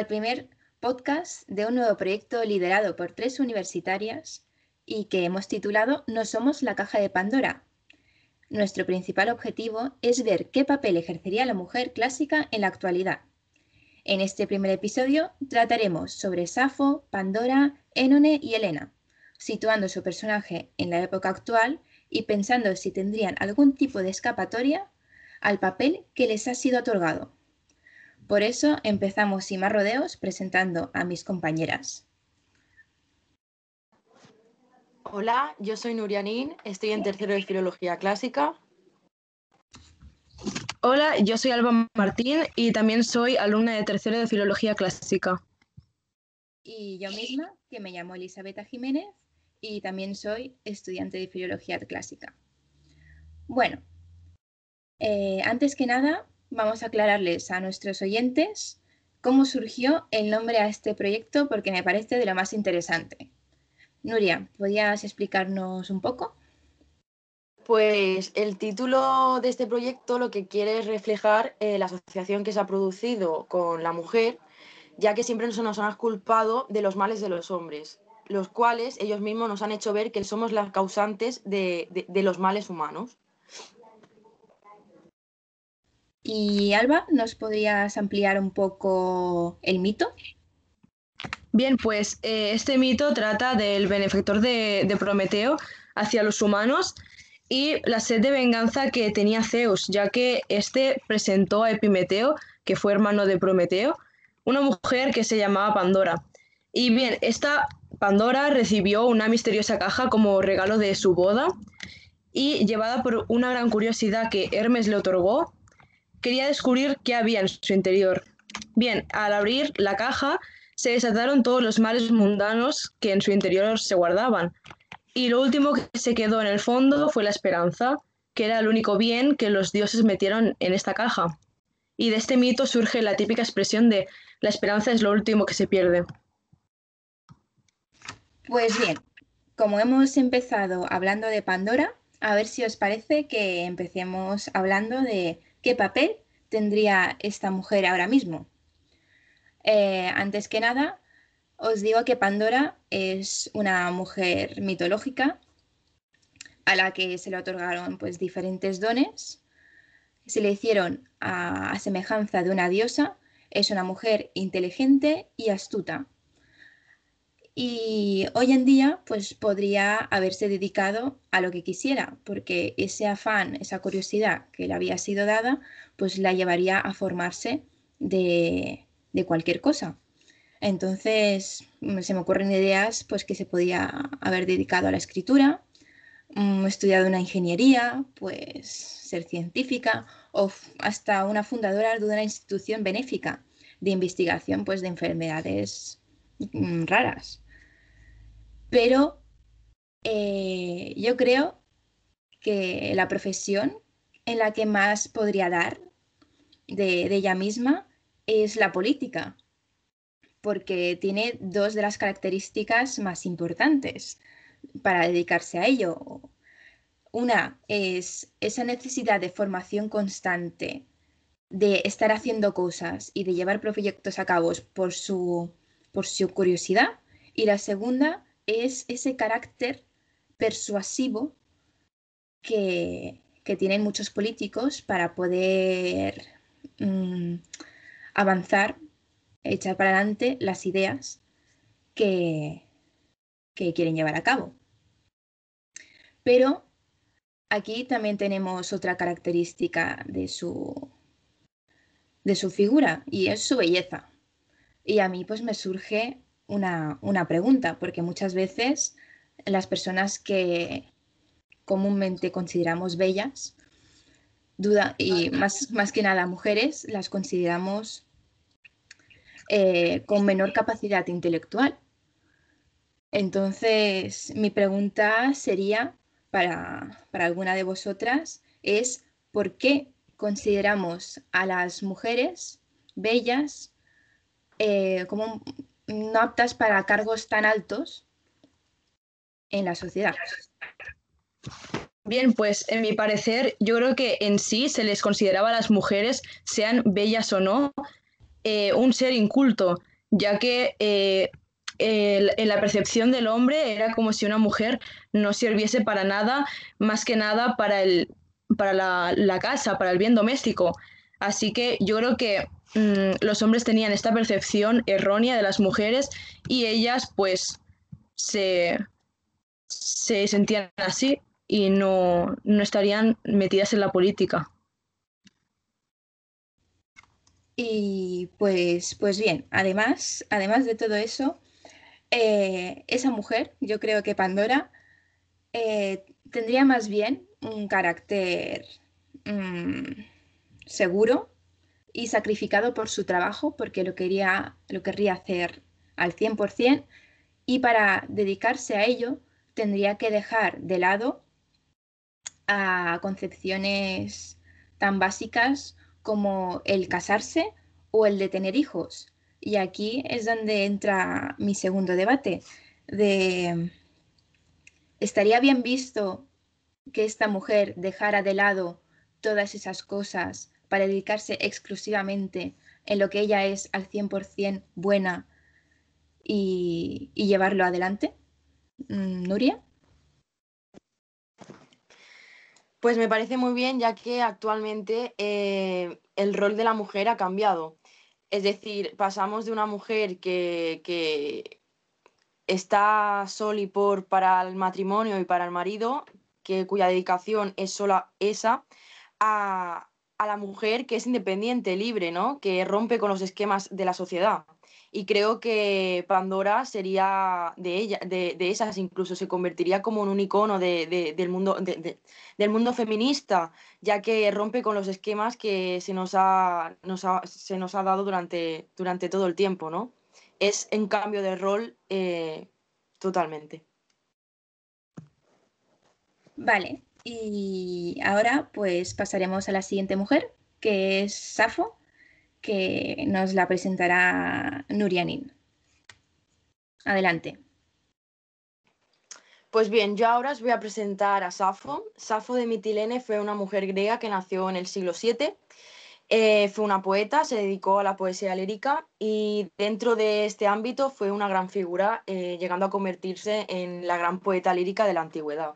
al primer podcast de un nuevo proyecto liderado por tres universitarias y que hemos titulado No somos la caja de Pandora. Nuestro principal objetivo es ver qué papel ejercería la mujer clásica en la actualidad. En este primer episodio trataremos sobre Safo, Pandora, Énone y Helena, situando su personaje en la época actual y pensando si tendrían algún tipo de escapatoria al papel que les ha sido otorgado. Por eso empezamos sin más rodeos presentando a mis compañeras. Hola, yo soy Nurianín, estoy en tercero de Filología Clásica. Hola, yo soy Alba Martín y también soy alumna de tercero de Filología Clásica. Y yo misma, que me llamo Elisabetta Jiménez y también soy estudiante de Filología Clásica. Bueno, eh, antes que nada, vamos a aclararles a nuestros oyentes cómo surgió el nombre a este proyecto porque me parece de lo más interesante. Nuria, ¿podrías explicarnos un poco? Pues el título de este proyecto lo que quiere es reflejar eh, la asociación que se ha producido con la mujer, ya que siempre nos han culpado de los males de los hombres los cuales ellos mismos nos han hecho ver que somos las causantes de, los males humanos. Y Alba, ¿nos podrías ampliar un poco el mito? Bien, pues eh, este mito trata del benefactor de, Prometeo hacia los humanos y la sed de venganza que tenía Zeus, ya que éste presentó a Epimeteo, que fue hermano de Prometeo, una mujer que se llamaba Pandora. Y bien, esta Pandora recibió una misteriosa caja como regalo de su boda y, llevada por una gran curiosidad que Hermes le otorgó, quería descubrir qué había en su interior. Bien, al abrir la caja se desataron todos los males mundanos que en su interior se guardaban. Y lo último que se quedó en el fondo fue la esperanza, que era el único bien que los dioses metieron en esta caja. Y de este mito surge la típica expresión de la esperanza es lo último que se pierde. Pues bien, como hemos empezado hablando de Pandora, a ver si os parece que empecemos hablando de qué papel tendría esta mujer ahora mismo. Eh, antes que nada, os digo que Pandora es una mujer mitológica a la que se le otorgaron pues, diferentes dones. Se le hicieron a semejanza de una diosa. Es una mujer inteligente y astuta, y hoy en día pues podría haberse dedicado a lo que quisiera, porque ese afán, esa curiosidad que le había sido dada, pues la llevaría a formarse de, cualquier cosa. Entonces mm, se me ocurren ideas pues que se podía haber dedicado a la escritura, mm, estudiado una ingeniería, pues ser científica o hasta una fundadora de una institución benéfica de investigación pues de enfermedades Mm, raras. Pero eh, yo creo que la profesión en la que más podría dar de, ella misma es la política, porque tiene dos de las características más importantes para dedicarse a ello. Una es esa necesidad de formación constante, de estar haciendo cosas y de llevar proyectos a cabo por su por su curiosidad y la segunda es ese carácter persuasivo que, tienen muchos políticos para poder mm, avanzar, echar para adelante las ideas que, que quieren llevar a cabo. Pero aquí también tenemos otra característica de su, de su figura y es su belleza. Y a mí pues me surge una, pregunta, porque muchas veces las personas que comúnmente consideramos bellas, duda, y más, más que nada mujeres, las consideramos eh, con menor capacidad intelectual. Entonces, mi pregunta sería para, para alguna de vosotras es ¿por qué consideramos a las mujeres bellas eh, como no aptas para cargos tan altos en la sociedad. Bien, pues en mi parecer, yo creo que en sí se les consideraba a las mujeres, sean bellas o no, eh, un ser inculto, ya que eh, en la percepción del hombre era como si una mujer no sirviese para nada, más que nada para, el, para la, casa, para el bien doméstico. Así que yo creo que mm, los hombres tenían esta percepción errónea de las mujeres y ellas pues se, se sentían así y no, no estarían metidas en la política. Y pues, pues bien, además, además de todo eso, eh, esa mujer, yo creo que Pandora, eh, tendría más bien un carácter mm, seguro y sacrificado por su trabajo, porque lo, quería, lo querría hacer al 100%, y para dedicarse a ello tendría que dejar de lado a concepciones tan básicas como el casarse o el de tener hijos. Y aquí es donde entra mi segundo debate de ¿estaría bien visto que esta mujer dejara de lado todas esas cosas para dedicarse exclusivamente en lo que ella es al 100% buena y, llevarlo adelante? Mm, Nuria. Pues me parece muy bien, ya que actualmente eh, el rol de la mujer ha cambiado. Es decir, pasamos de una mujer que, que está sol y por para el matrimonio y para el marido, que, cuya dedicación es sola esa, a, a la mujer que es independiente, libre, ¿no? que rompe con los esquemas de la sociedad y creo que Pandora sería de ella, de, esas incluso, se convertiría como en un icono del, mundo, del mundo feminista, ya que rompe con los esquemas que se nos ha, se nos ha dado durante, durante todo el tiempo, ¿no? Es en cambio de rol eh, totalmente. Vale, y ahora pues pasaremos a la siguiente mujer, que es Safo que nos la presentará Nurianin. Adelante. Pues bien, yo ahora os voy a presentar a Safo. Safo de Mitilene fue una mujer griega que nació en el siglo VII. Eh, fue una poeta, se dedicó a la poesía lírica y dentro de este ámbito fue una gran figura, eh, llegando a convertirse en la gran poeta lírica de la antigüedad.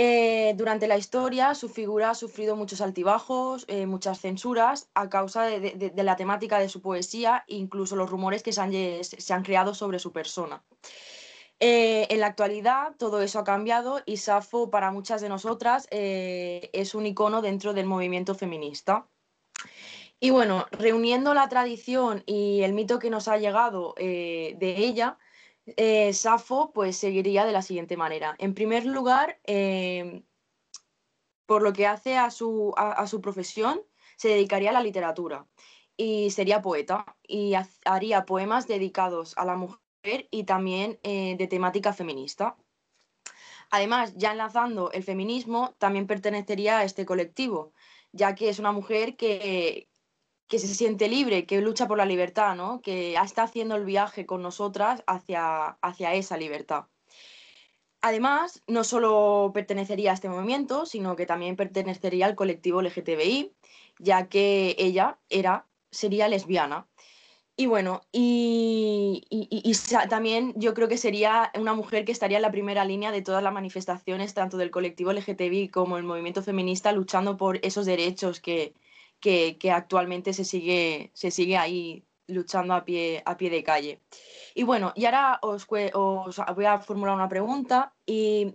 Eh, durante la historia, su figura ha sufrido muchos altibajos, eh, muchas censuras a causa de, la temática de su poesía e incluso los rumores que se han, creado sobre su persona. Eh, en la actualidad todo eso ha cambiado y Safo para muchas de nosotras es un icono dentro del movimiento feminista. Y bueno, reuniendo la tradición y el mito que nos ha llegado de ella, eh, Safo pues seguiría de la siguiente manera. En primer lugar, em, por lo que hace a su, a, su, profesión, se dedicaría a la literatura y sería poeta y haría poemas dedicados a la mujer y también eh, de temática feminista. Además, ya enlazando el feminismo, también pertenecería a este colectivo, ya que es una mujer que, que se siente libre, que lucha por la libertad, ¿no? que está haciendo el viaje con nosotras hacia, hacia esa libertad. Además, no solo pertenecería a este movimiento, sino que también pertenecería al colectivo LGTBI, ya que ella era, sería lesbiana. Y bueno, y, también yo creo que sería una mujer que estaría en la primera línea de todas las manifestaciones, tanto del colectivo LGTBI como el movimiento feminista, luchando por esos derechos que, que, actualmente se sigue, se sigue ahí luchando a pie, a pie de calle. Y bueno, y ahora os, voy a formular una pregunta. Y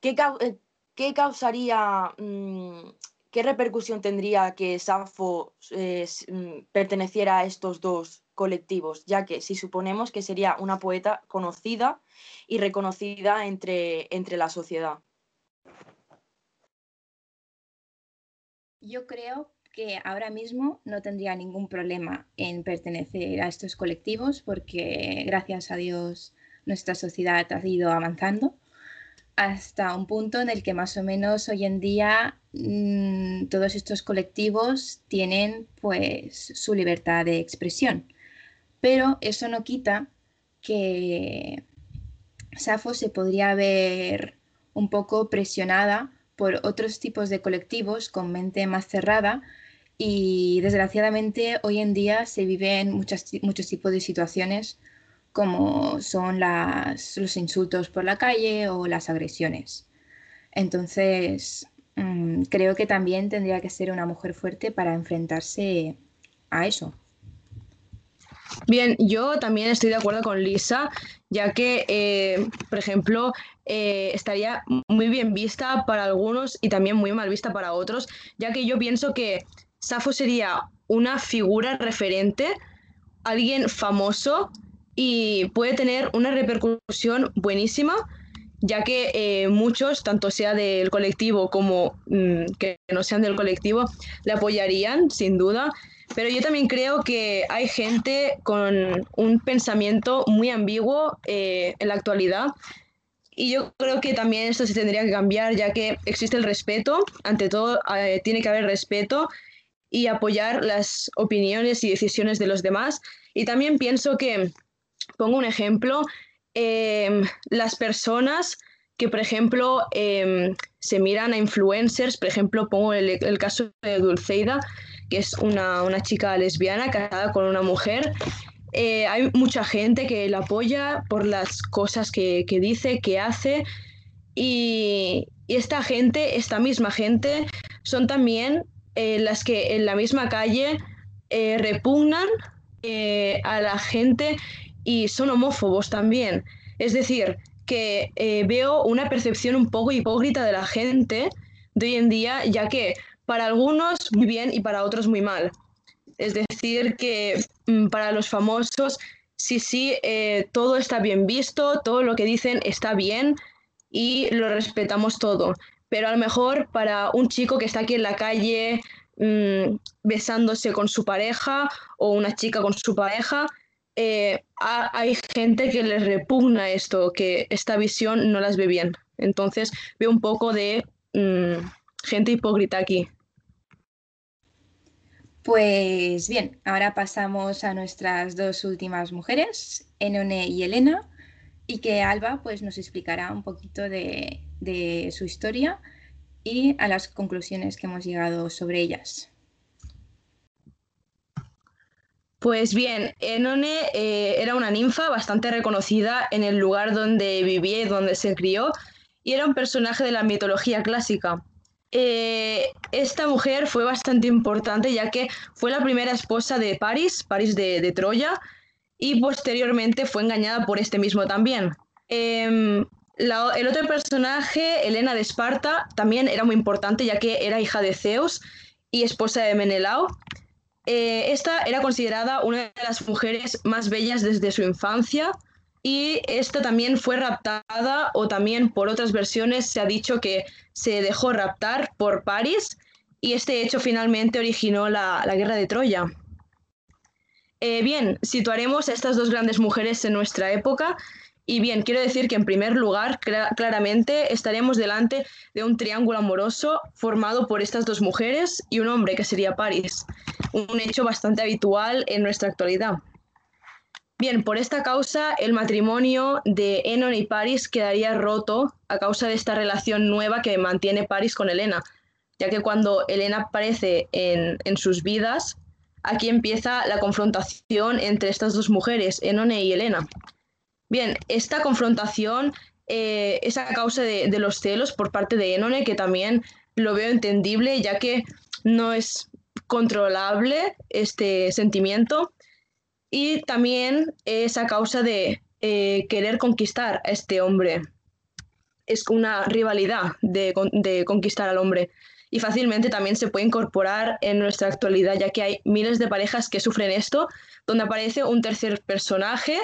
¿qué, eh, qué causaría, mm, qué repercusión tendría que Safo eh, mm, perteneciera a estos dos colectivos? Ya que si suponemos que sería una poeta conocida y reconocida entre, entre la sociedad. Yo creo que ahora mismo no tendría ningún problema en pertenecer a estos colectivos porque gracias a Dios nuestra sociedad ha ido avanzando hasta un punto en el que más o menos hoy en día mm, todos estos colectivos tienen pues su libertad de expresión. Pero eso no quita que Safo se podría ver un poco presionada por otros tipos de colectivos con mente más cerrada Y desgraciadamente hoy en día se viven muchas, muchos tipos de situaciones como son las, los insultos por la calle o las agresiones. Entonces, mm, creo que también tendría que ser una mujer fuerte para enfrentarse a eso. Bien, yo también estoy de acuerdo con Lisa, ya que, eh, por ejemplo, eh, estaría muy bien vista para algunos y también muy mal vista para otros, ya que yo pienso que Safo sería una figura referente, alguien famoso y puede tener una repercusión buenísima, ya que eh, muchos, tanto sea del colectivo como mm, que no sean del colectivo, le apoyarían, sin duda. Pero yo también creo que hay gente con un pensamiento muy ambiguo eh, en la actualidad. Y yo creo que también esto se tendría que cambiar, ya que existe el respeto, ante todo eh, tiene que haber respeto y apoyar las opiniones y decisiones de los demás. Y también pienso que, pongo un ejemplo, em, las personas que, por ejemplo, em, se miran a influencers, por ejemplo, pongo el, caso de Dulceida, que es una, una chica lesbiana casada con una mujer. Eh, hay mucha gente que la apoya por las cosas que, que dice, que hace. Y, esta gente, esta misma gente, son también eh, las que en la misma calle eh, repugnan eh, a la gente y son homófobos también. Es decir, que eh, veo una percepción un poco hipócrita de la gente de hoy en día, ya que para algunos muy bien y para otros muy mal. Es decir, que mm, para los famosos, sí, sí, todo está bien visto, todo lo que dicen está bien y lo respetamos todo. Pero a lo mejor para un chico que está aquí en la calle mmm, besándose con su pareja o una chica con su pareja, eh, hay gente que les repugna esto, que esta visión no las ve bien. Entonces veo un poco de mmm, gente hipócrita aquí. Pues bien, ahora pasamos a nuestras dos últimas mujeres, Enone y Elena, y que Alba pues, nos explicará un poquito de, de su historia y a las conclusiones que hemos llegado sobre ellas. Pues bien, Enone eh, era una ninfa bastante reconocida en el lugar donde vivía y donde se crió, y era un personaje de la mitología clásica. Eh, esta mujer fue bastante importante ya que fue la primera esposa de París, París de, Troya, y posteriormente fue engañada por este mismo también. Eh, el otro personaje, Helena de Esparta, también era muy importante ya que era hija de Zeus y esposa de Menelao. Eh, esta era considerada una de las mujeres más bellas desde su infancia y esta también fue raptada o también por otras versiones se ha dicho que se dejó raptar por París y este hecho finalmente originó la, la guerra de Troya. Eh, bien, situaremos a estas dos grandes mujeres en nuestra época y bien, quiero decir que en primer lugar, claramente estaremos delante de un triángulo amoroso formado por estas dos mujeres y un hombre que sería París, un hecho bastante habitual en nuestra actualidad. Bien, por esta causa, el matrimonio de Enon y Paris quedaría roto a causa de esta relación nueva que mantiene Paris con Elena, ya que cuando Elena aparece en, en sus vidas, aquí empieza la confrontación entre estas dos mujeres, Enone y Elena. Bien, esta confrontación eh, es a causa de, los celos por parte de Enone, que también lo veo entendible, ya que no es controlable este sentimiento. Y también es a causa de eh, querer conquistar a este hombre. Es una rivalidad de, de conquistar al hombre y fácilmente también se puede incorporar en nuestra actualidad, ya que hay miles de parejas que sufren esto, donde aparece un tercer personaje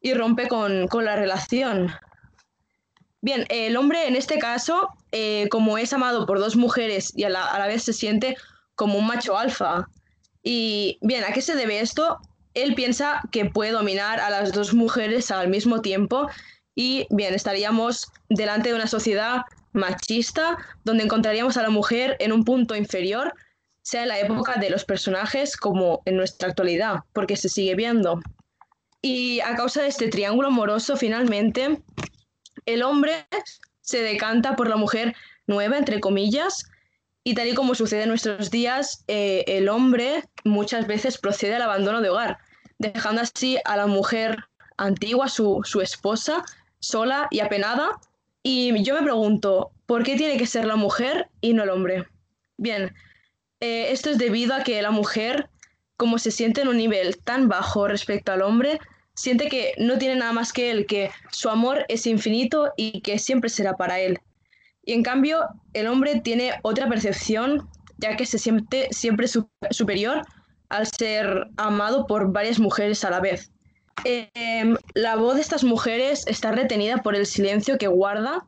y rompe con, con la relación. Bien, el hombre en este caso, eh, como es amado por dos mujeres y a la, a la, vez se siente como un macho alfa. Y bien, ¿a qué se debe esto? Él piensa que puede dominar a las dos mujeres al mismo tiempo y bien, estaríamos delante de una sociedad machista donde encontraríamos a la mujer en un punto inferior, sea en la época de los personajes como en nuestra actualidad, porque se sigue viendo. Y a causa de este triángulo amoroso, finalmente, el hombre se decanta por la mujer nueva, entre comillas, Y tal y como sucede en nuestros días, eh, el hombre muchas veces procede al abandono de hogar, dejando así a la mujer antigua, su, su esposa, sola y apenada. Y yo me pregunto, ¿por qué tiene que ser la mujer y no el hombre? Bien, eh, esto es debido a que la mujer, como se siente en un nivel tan bajo respecto al hombre, siente que no tiene nada más que él, que su amor es infinito y que siempre será para él. Y en cambio, el hombre tiene otra percepción, ya que se siente siempre superior al ser amado por varias mujeres a la vez. Em, la voz de estas mujeres está retenida por el silencio que guarda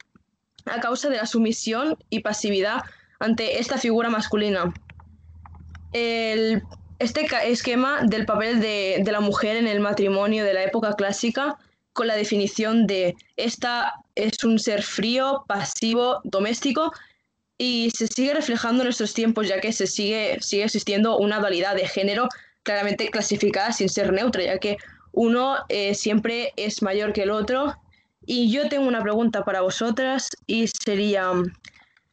a causa de la sumisión y pasividad ante esta figura masculina este esquema del papel de, la mujer en el matrimonio de la época clásica con la definición de esta es un ser frío, pasivo, doméstico y se sigue reflejando en nuestros tiempos ya que se sigue, sigue existiendo una dualidad de género claramente clasificada sin ser neutra, ya que uno eh, siempre es mayor que el otro. Y yo tengo una pregunta para vosotras y sería,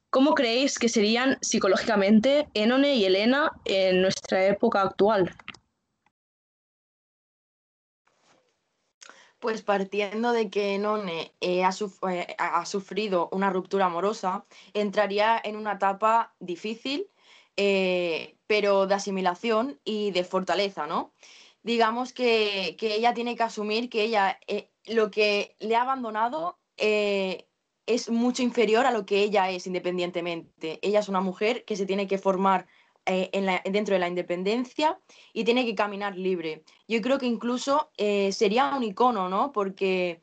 ¿Cómo creéis que serían psicológicamente Enone y Elena en nuestra época actual? Pues partiendo de que Enone eh, eh, ha, sufrido una ruptura amorosa, entraría en una etapa difícil, eh, pero de asimilación y de fortaleza, ¿no? Digamos que, ella tiene que asumir que ella lo que le ha abandonado es mucho inferior a lo que ella es independientemente. Ella es una mujer que se tiene que formar eh, dentro de la independencia y tiene que caminar libre. Yo creo que incluso eh, sería un icono, ¿no? Porque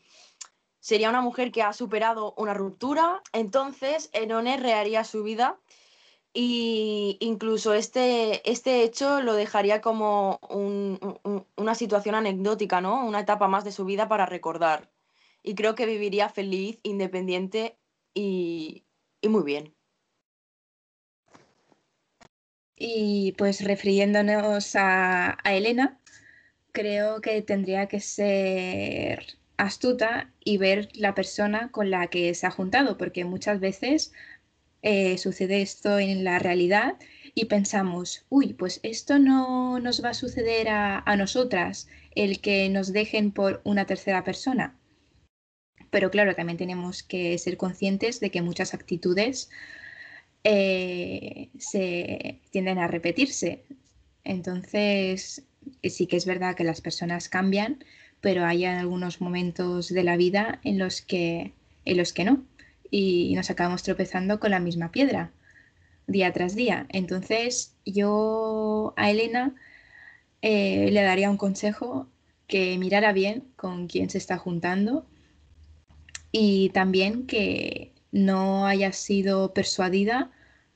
sería una mujer que ha superado una ruptura, entonces Enone reharía su vida y incluso este, este hecho lo dejaría como una situación anecdótica, ¿no? Una etapa más de su vida para recordar y creo que viviría feliz, independiente y, muy bien. Y pues refiriéndonos a, Elena, creo que tendría que ser astuta y ver la persona con la que se ha juntado, porque muchas veces eh, sucede esto en la realidad y pensamos, uy, pues esto no nos va a suceder a, a nosotras, el que nos dejen por una tercera persona pero claro, también tenemos que ser conscientes de que muchas actitudes eh, se tienden a repetirse. Entonces, sí que es verdad que las personas cambian, pero hay algunos momentos de la vida en los que, en los que no. Y nos acabamos tropezando con la misma piedra día tras día. Entonces, yo a Elena eh, le daría un consejo que mirara bien con quién se está juntando y también que no haya sido persuadida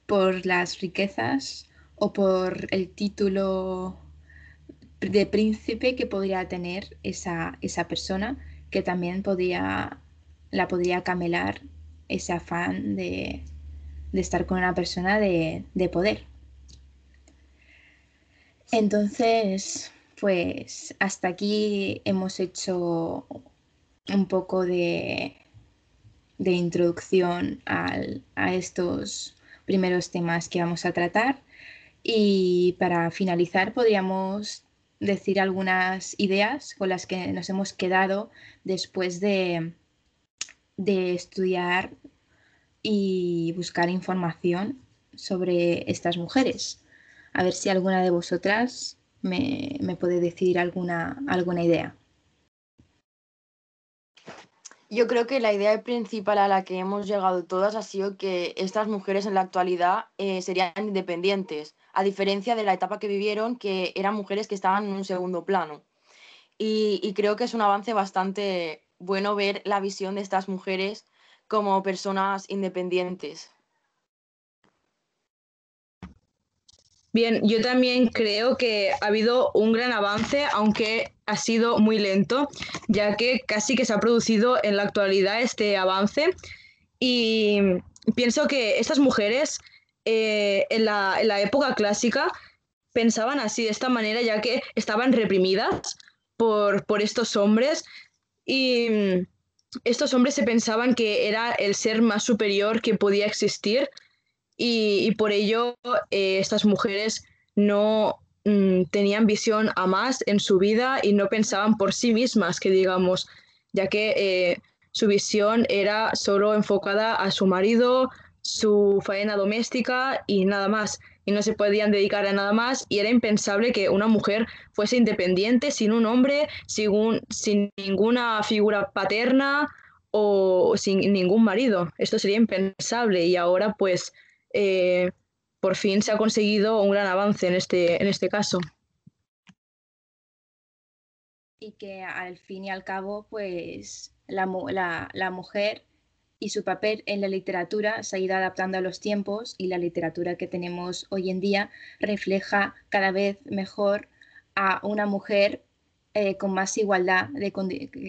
por las riquezas o por el título de príncipe que podría tener esa, esa persona que también podía, la podría camelar ese afán de, estar con una persona de, de poder. Entonces, pues hasta aquí hemos hecho un poco de, de introducción a estos primeros temas que vamos a tratar. Y para finalizar, podríamos decir algunas ideas con las que nos hemos quedado después de, de estudiar y buscar información sobre estas mujeres. A ver si alguna de vosotras me, me puede decir alguna, alguna idea. Yo creo que la idea principal a la que hemos llegado todas ha sido que estas mujeres en la actualidad eh, serían independientes, a diferencia de la etapa que vivieron, que eran mujeres que estaban en un segundo plano. Y, creo que es un avance bastante bueno ver la visión de estas mujeres como personas independientes. Bien, yo también creo que ha habido un gran avance, aunque ha sido muy lento, ya que casi que se ha producido en la actualidad este avance. Y pienso que estas mujeres eh, en, la, época clásica pensaban así, de esta manera, ya que estaban reprimidas por, por estos hombres y estos hombres se pensaban que era el ser más superior que podía existir y, por ello eh, estas mujeres no mm, tenían visión a más en su vida y no pensaban por sí mismas, que digamos, ya que eh, su visión era solo enfocada a su marido, su faena doméstica y nada más. Y no se podían dedicar a nada más y era impensable que una mujer fuese independiente sin un hombre, sin, sin ninguna figura paterna o sin ningún marido. Esto sería impensable y ahora pues eh, por fin se ha conseguido un gran avance en este, en este caso. Y que al fin y al cabo pues la, la mujer y su papel en la literatura se ha ido adaptando a los tiempos y la literatura que tenemos hoy en día refleja cada vez mejor a una mujer eh, con más igualdad de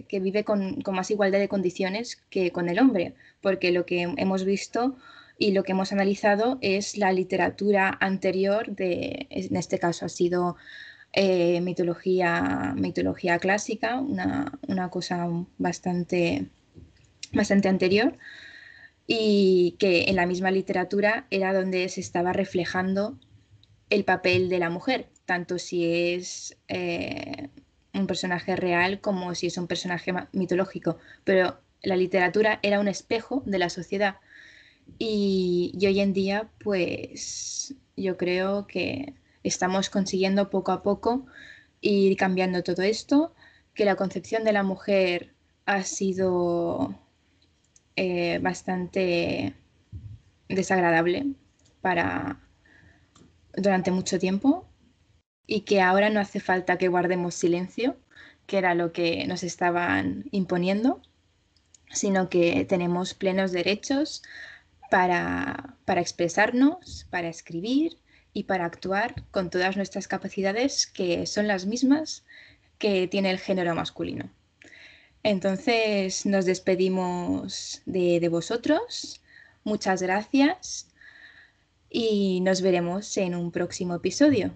que vive con, más igualdad de condiciones que con el hombre, porque lo que hemos visto y lo que hemos analizado es la literatura anterior de, en este caso ha sido eh, mitología, mitología clásica, una, una cosa bastante bastante anterior y que en la misma literatura era donde se estaba reflejando el papel de la mujer, tanto si es eh, un personaje real como si es un personaje mitológico, pero la literatura era un espejo de la sociedad y, hoy en día pues yo creo que estamos consiguiendo poco a poco ir cambiando todo esto, que la concepción de la mujer ha sido eh, bastante desagradable para durante mucho tiempo y que ahora no hace falta que guardemos silencio, que era lo que nos estaban imponiendo, sino que tenemos plenos derechos para, para expresarnos, para escribir y para actuar con todas nuestras capacidades que son las mismas que tiene el género masculino. Entonces nos despedimos de, vosotros. Muchas gracias y nos veremos en un próximo episodio.